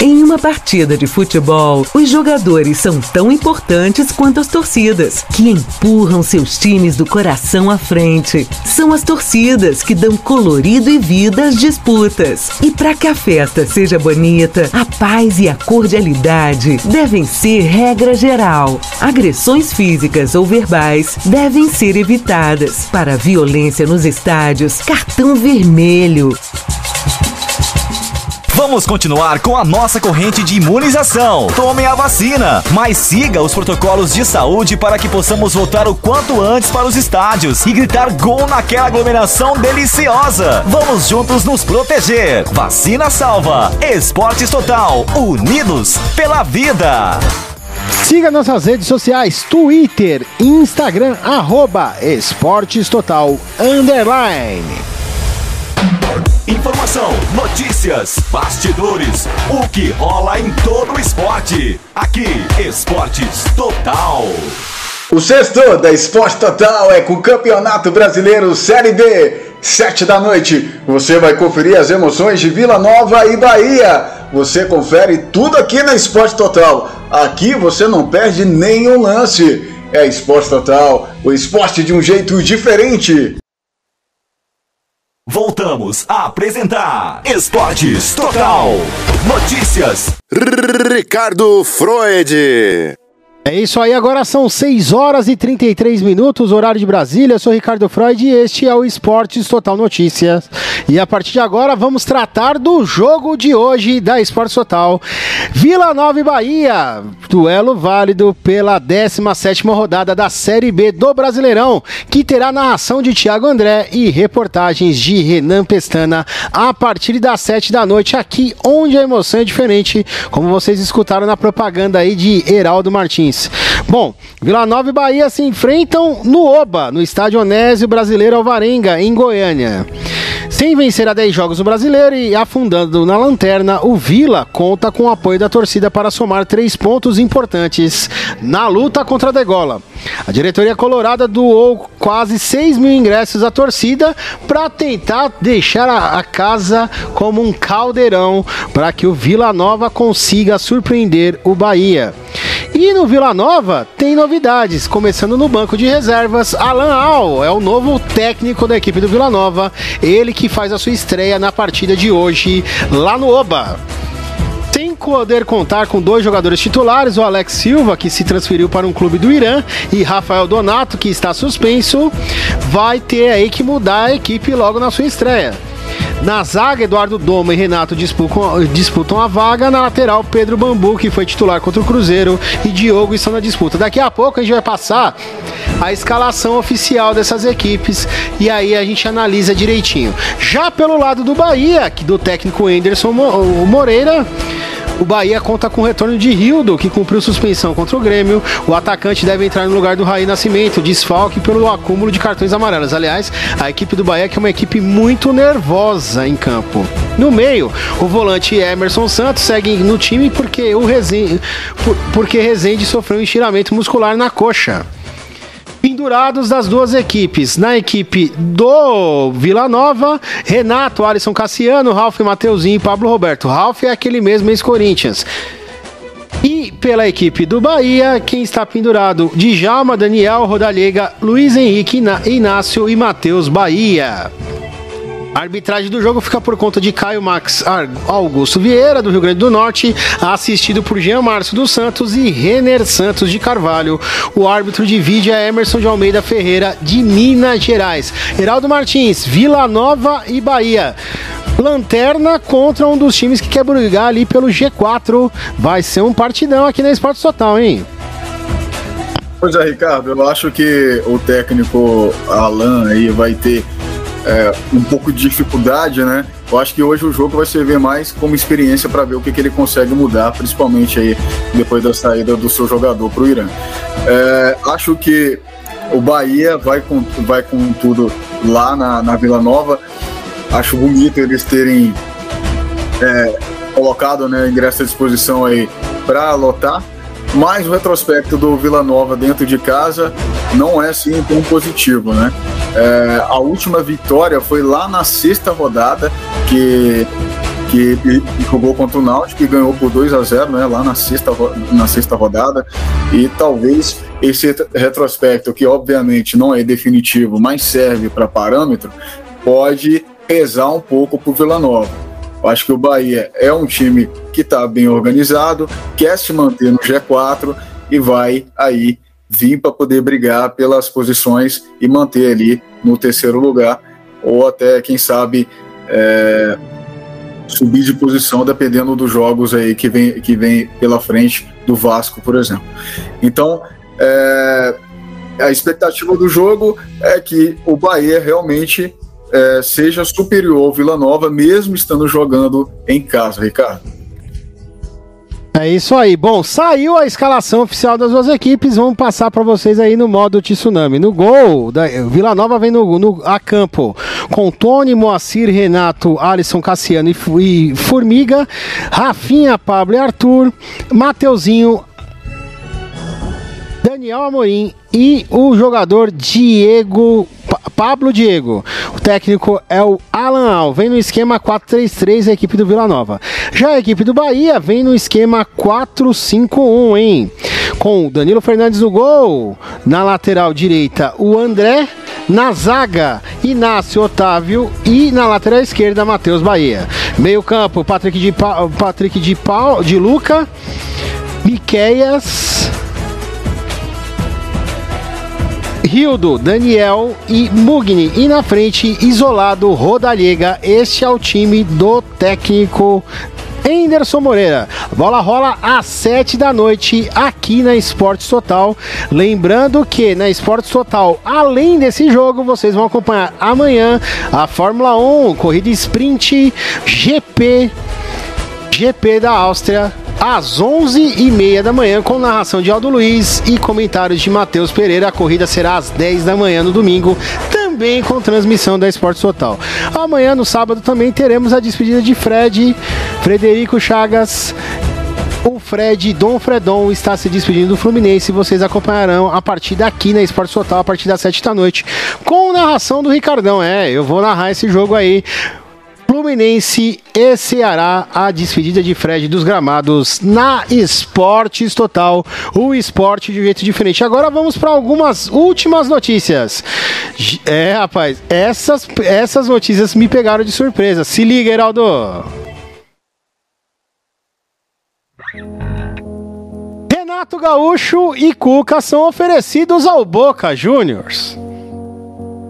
em uma partida de futebol, os jogadores são tão importantes quanto as torcidas, que empurram seus times do coração à frente. São as torcidas que dão colorido e vida às disputas. E para que a festa seja bonita, a paz e a cordialidade devem ser regra geral. Agressões físicas ou verbais devem ser evitadas. Para violência nos estádios, cartão vermelho. Vamos continuar com a nossa corrente de imunização. Tome a vacina, mas siga os protocolos de saúde para que possamos voltar o quanto antes para os estádios e gritar gol naquela aglomeração deliciosa. Vamos juntos nos proteger. Vacina salva. Esportes Total. Unidos pela vida. Siga nossas redes sociais, Twitter, Instagram, arroba Esportes Total, underline. Informação, notícias, bastidores, o que rola em todo o esporte. Aqui, Esportes Total. O sexto da Esporte Total é com o Campeonato Brasileiro Série B. Sete da noite, você vai conferir as emoções de Vila Nova e Bahia. Você confere tudo aqui na Esporte Total. Aqui você não perde nenhum lance. É Esporte Total, o esporte de um jeito diferente. Voltamos a apresentar Esportes Total. Notícias. Ricardo Freud. É isso aí, agora são 6 horas e 33 minutos, horário de Brasília. Eu sou Ricardo Freud e este é o Esportes Total Notícias. E a partir de agora vamos tratar do jogo de hoje da Esportes Total. Vila Nova e Bahia, duelo válido pela 17 rodada da Série B do Brasileirão, que terá narração de Thiago André e reportagens de Renan Pestana a partir das 7 da noite, aqui onde a emoção é diferente, como vocês escutaram na propaganda aí de Heraldo Martins. Bom, Vila Nova e Bahia se enfrentam no Oba, no estádio Onésio Brasileiro Alvarenga, em Goiânia. Sem vencer a 10 jogos do brasileiro e afundando na lanterna, o Vila conta com o apoio da torcida para somar três pontos importantes na luta contra a Degola. A diretoria colorada doou quase 6 mil ingressos à torcida para tentar deixar a, casa como um caldeirão para que o Vila Nova consiga surpreender o Bahia. E no Vila Nova tem novidades, começando no banco de reservas, Alan Al é o novo técnico da equipe do Vila Nova, ele que faz a sua estreia na partida de hoje lá no Oba. Sem poder contar com dois jogadores titulares, o Alex Silva, que se transferiu para um clube do Irã, e Rafael Donato, que está suspenso, vai ter aí que mudar a equipe logo na sua estreia. Na zaga, Eduardo Doma e Renato disputam, a vaga. Na lateral, Pedro Bambu, que foi titular contra o Cruzeiro, e Diogo estão na disputa. Daqui a pouco a gente vai passar a escalação oficial dessas equipes e aí a gente analisa direitinho. Já pelo lado do Bahia, que do técnico Anderson Moreira. O Bahia conta com o retorno de Rildo, que cumpriu suspensão contra o Grêmio. O atacante deve entrar no lugar do Raí Nascimento, desfalque pelo acúmulo de cartões amarelos. Aliás, a equipe do Bahia que é uma equipe muito nervosa em campo. No meio, o volante Emerson Santos segue no time porque o Rezende, porque Rezende sofreu um estiramento muscular na coxa pendurados das duas equipes. Na equipe do Vila Nova, Renato, Alisson Cassiano, Ralf Mateuzinho e Pablo Roberto. Ralf é aquele mesmo ex-Corinthians. E pela equipe do Bahia, quem está pendurado? Djalma, Daniel, Rodalega, Luiz Henrique, Inácio e Matheus Bahia. A arbitragem do jogo fica por conta de Caio Max Augusto Vieira, do Rio Grande do Norte, assistido por Jean Márcio dos Santos e Renner Santos de Carvalho. O árbitro de vídeo é Emerson de Almeida Ferreira, de Minas Gerais. Heraldo Martins, Vila Nova e Bahia. Lanterna contra um dos times que quer brigar ali pelo G4. Vai ser um partidão aqui na Esporte Total, hein? Pois é, Ricardo, eu acho que o técnico Alan aí vai ter é, um pouco de dificuldade, né? Eu acho que hoje o jogo vai servir mais como experiência para ver o que, que ele consegue mudar, principalmente aí depois da saída do seu jogador para o Irã. É, acho que o Bahia vai com, vai com tudo lá na, na Vila Nova. Acho bonito eles terem é, colocado né, ingresso à disposição aí para lotar. Mas o retrospecto do Vila Nova dentro de casa não é assim tão positivo, né? É, a última vitória foi lá na sexta rodada, que, que jogou contra o Náutico e ganhou por 2 a 0 né, lá na sexta, na sexta rodada. E talvez esse retrospecto, que obviamente não é definitivo, mas serve para parâmetro, pode pesar um pouco para o Vila Nova. Acho que o Bahia é um time que está bem organizado, quer se manter no G4 e vai aí vir para poder brigar pelas posições e manter ali no terceiro lugar, ou até, quem sabe, é, subir de posição, dependendo dos jogos aí que vem, que vem pela frente do Vasco, por exemplo. Então, é, a expectativa do jogo é que o Bahia realmente é, seja superior ao Vila Nova, mesmo estando jogando em casa, Ricardo. É isso aí. Bom, saiu a escalação oficial das duas equipes. Vamos passar para vocês aí no modo tsunami. No gol, da Vila Nova vem no, no a campo com Tony, Moacir, Renato, Alisson, Cassiano e, e Formiga, Rafinha, Pablo e Arthur, Mateuzinho, Daniel Amorim e o jogador Diego Pablo Diego. O técnico é o Alan Al. Vem no esquema 4-3-3 a equipe do Vila Nova. Já a equipe do Bahia vem no esquema 4-5-1, hein? Com o Danilo Fernandes no gol. Na lateral direita, o André. Na zaga, Inácio Otávio. E na lateral esquerda, Matheus Bahia. Meio campo, Patrick de, pa... Patrick de, pa... de Luca. Miqueias. Rildo, Daniel e Mugni. E na frente, isolado, Rodallega. Este é o time do técnico Anderson Moreira. bola rola às 7 da noite aqui na Esportes Total. Lembrando que na Esportes Total, além desse jogo, vocês vão acompanhar amanhã a Fórmula 1, corrida sprint GP GP da Áustria às 11h30 da manhã, com narração de Aldo Luiz e comentários de Matheus Pereira. A corrida será às 10 da manhã no domingo, também com transmissão da Esporte Total. Amanhã, no sábado, também teremos a despedida de Fred, Frederico Chagas. O Fred Dom Fredon está se despedindo do Fluminense. Vocês acompanharão a partida aqui na Esporte Total a partir das 7 da noite, com narração do Ricardão. É, eu vou narrar esse jogo aí Fluminense e Ceará, a despedida de Fred dos gramados na Esportes Total, o esporte de um jeito diferente. Agora vamos para algumas últimas notícias. É, rapaz, essas, essas notícias me pegaram de surpresa. Se liga, Heraldo. Renato Gaúcho e Cuca são oferecidos ao Boca Juniors.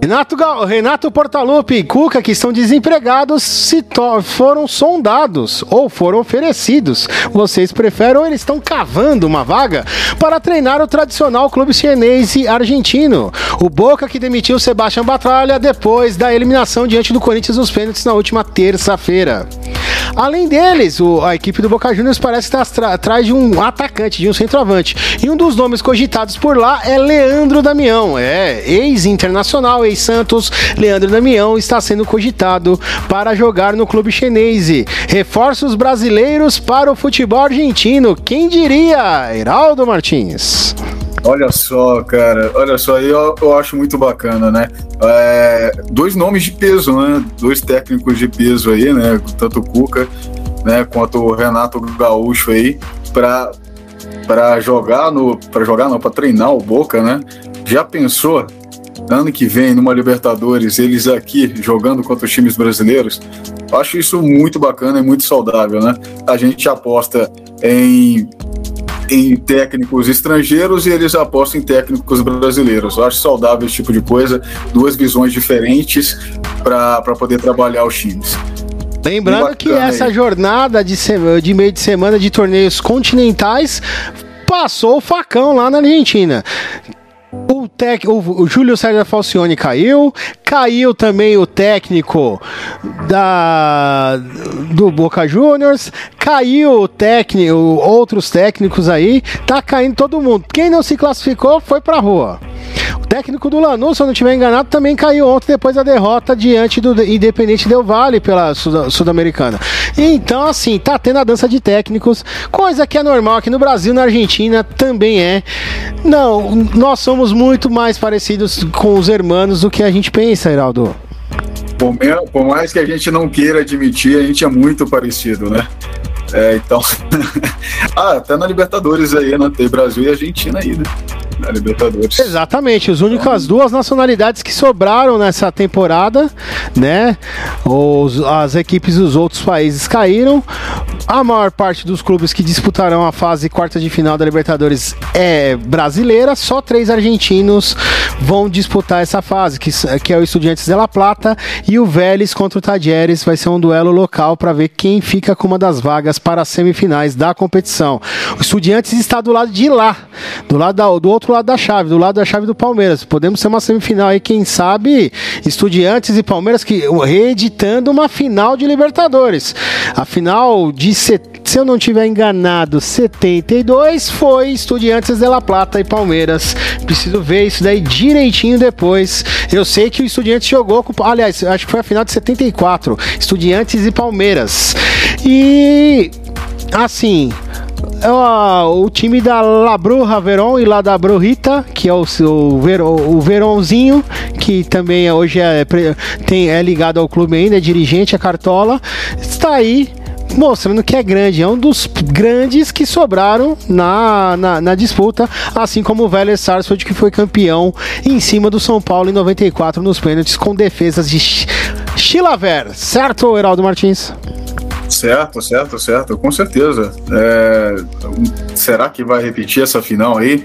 Renato, Renato Portaluppi e Cuca, que estão desempregados, se foram sondados ou foram oferecidos. Vocês preferem ou eles estão cavando uma vaga para treinar o tradicional clube chinês argentino. O Boca que demitiu Sebastião Batralha depois da eliminação diante do Corinthians nos pênaltis na última terça-feira. Além deles, o, a equipe do Boca Juniors parece estar atrás de um atacante, de um centroavante. E um dos nomes cogitados por lá é Leandro Damião. É, ex-internacional, ex-Santos, Leandro Damião está sendo cogitado para jogar no clube chinês. Reforços brasileiros para o futebol argentino. Quem diria? Heraldo Martins. Olha só, cara, olha só, eu, eu acho muito bacana, né? É, dois nomes de peso, né? Dois técnicos de peso aí, né? Tanto o Cuca, né? Quanto o Renato Gaúcho aí, para para jogar no, para jogar não, para treinar o Boca, né? Já pensou ano que vem numa Libertadores eles aqui jogando contra os times brasileiros? Acho isso muito bacana e muito saudável, né? A gente aposta em em técnicos estrangeiros e eles apostam em técnicos brasileiros. Eu acho saudável esse tipo de coisa, duas visões diferentes para poder trabalhar os times. Lembrando que essa aí. jornada de, de meio de semana de torneios continentais passou o facão lá na Argentina. O, tec, o, o Júlio César Falcione caiu, caiu também o técnico da do Boca Juniors, caiu o técnico, outros técnicos aí, tá caindo todo mundo. Quem não se classificou foi pra rua. Técnico do Lanús, se eu não estiver enganado, também caiu ontem depois da derrota diante do Independente Del Vale pela Sul-Americana. Então, assim, tá tendo a dança de técnicos, coisa que é normal aqui no Brasil, na Argentina também é. Não, nós somos muito mais parecidos com os hermanos do que a gente pensa, Heraldo. Por mais que a gente não queira admitir, a gente é muito parecido, né? É, então. ah, até na Libertadores aí, né? Tem Brasil e Argentina aí, né? Na Libertadores. Exatamente, as únicas duas nacionalidades que sobraram nessa temporada, né? Os, as equipes dos outros países caíram. A maior parte dos clubes que disputarão a fase quarta de final da Libertadores é brasileira, só três argentinos vão disputar essa fase, que, que é o Estudiantes de La Plata e o Vélez contra o Tadieres. Vai ser um duelo local para ver quem fica com uma das vagas para as semifinais da competição. O Estudiantes está do lado de lá, do lado da, do outro lado da chave, do lado da chave do Palmeiras. Podemos ser uma semifinal aí, quem sabe, Estudiantes e Palmeiras que reeditando uma final de Libertadores. A final de se eu não tiver enganado, 72 foi Estudiantes de La Plata e Palmeiras. Preciso ver isso daí direitinho depois. Eu sei que o Estudiantes jogou com, aliás, acho que foi a final de 74, Estudiantes e Palmeiras. E assim, é o time da Labruja Veron e lá da Brujita, que é o, o, o Veronzinho, que também hoje é, tem, é ligado ao clube ainda, é dirigente, é cartola, está aí mostrando que é grande, é um dos grandes que sobraram na, na, na disputa, assim como o Vélez Sarsfield, que foi campeão em cima do São Paulo em 94 nos pênaltis com defesas de Chilaver, certo, Heraldo Martins? Certo, certo, certo, com certeza. É, será que vai repetir essa final aí?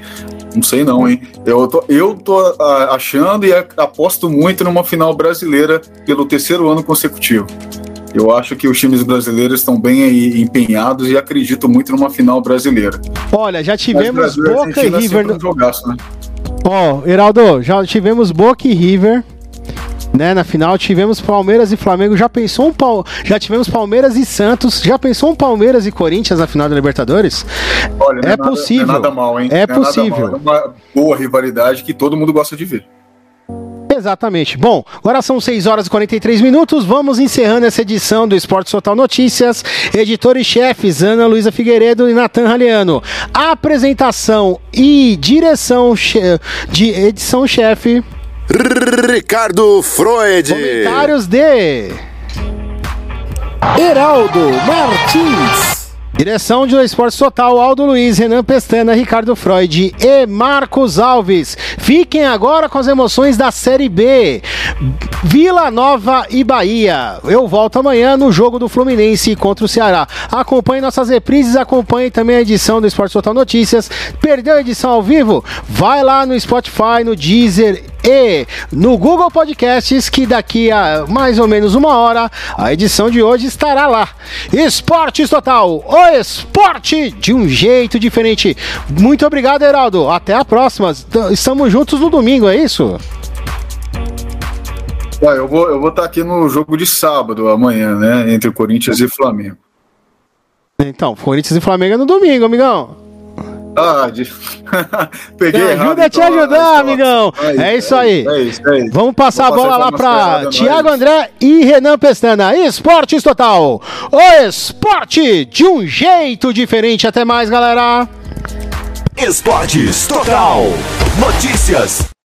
Não sei não, hein? Eu tô, eu tô achando e aposto muito numa final brasileira pelo terceiro ano consecutivo. Eu acho que os times brasileiros estão bem empenhados e acredito muito numa final brasileira. Olha, já tivemos Boca e River. No... Jogaço, né? Ó, oh, Heraldo, já tivemos Boca e River né? Na final tivemos Palmeiras e Flamengo. Já pensou um pal... Já tivemos Palmeiras e Santos. Já pensou um Palmeiras e Corinthians na final da Libertadores? Olha, é, é possível. Nada, é nada mal, hein? É, é possível. É uma boa rivalidade que todo mundo gosta de ver. Exatamente. Bom, agora são 6 horas e 43 minutos. Vamos encerrando essa edição do Esporte Total Notícias. Editores chefes Ana Luísa Figueiredo e Natan Raliano. Apresentação e direção de edição chefe Ricardo Freud. Comentários de Heraldo Martins. Direção de Esportes Total, Aldo Luiz, Renan Pestana, Ricardo Freud e Marcos Alves. Fiquem agora com as emoções da Série B. Vila Nova e Bahia. Eu volto amanhã no jogo do Fluminense contra o Ceará. Acompanhe nossas reprises, acompanhe também a edição do Esporte Total Notícias. Perdeu a edição ao vivo? Vai lá no Spotify, no Deezer e no Google Podcasts, que daqui a mais ou menos uma hora a edição de hoje estará lá. Esportes Total, o esporte de um jeito diferente. Muito obrigado, Heraldo. Até a próxima. Estamos juntos no domingo, é isso? Eu vou eu vou estar aqui no jogo de sábado amanhã, né, entre Corinthians e Flamengo. Então, Corinthians e Flamengo é no domingo, amigão. Ah, de... peguei Me errado. ajuda a te então, ajudar, ah, amigão. É isso aí. É isso, é isso. Vamos passar Vou a bola lá para Tiago André e Renan Pestana. Esportes Total. O esporte de um jeito diferente. Até mais, galera. Esportes Total. Notícias.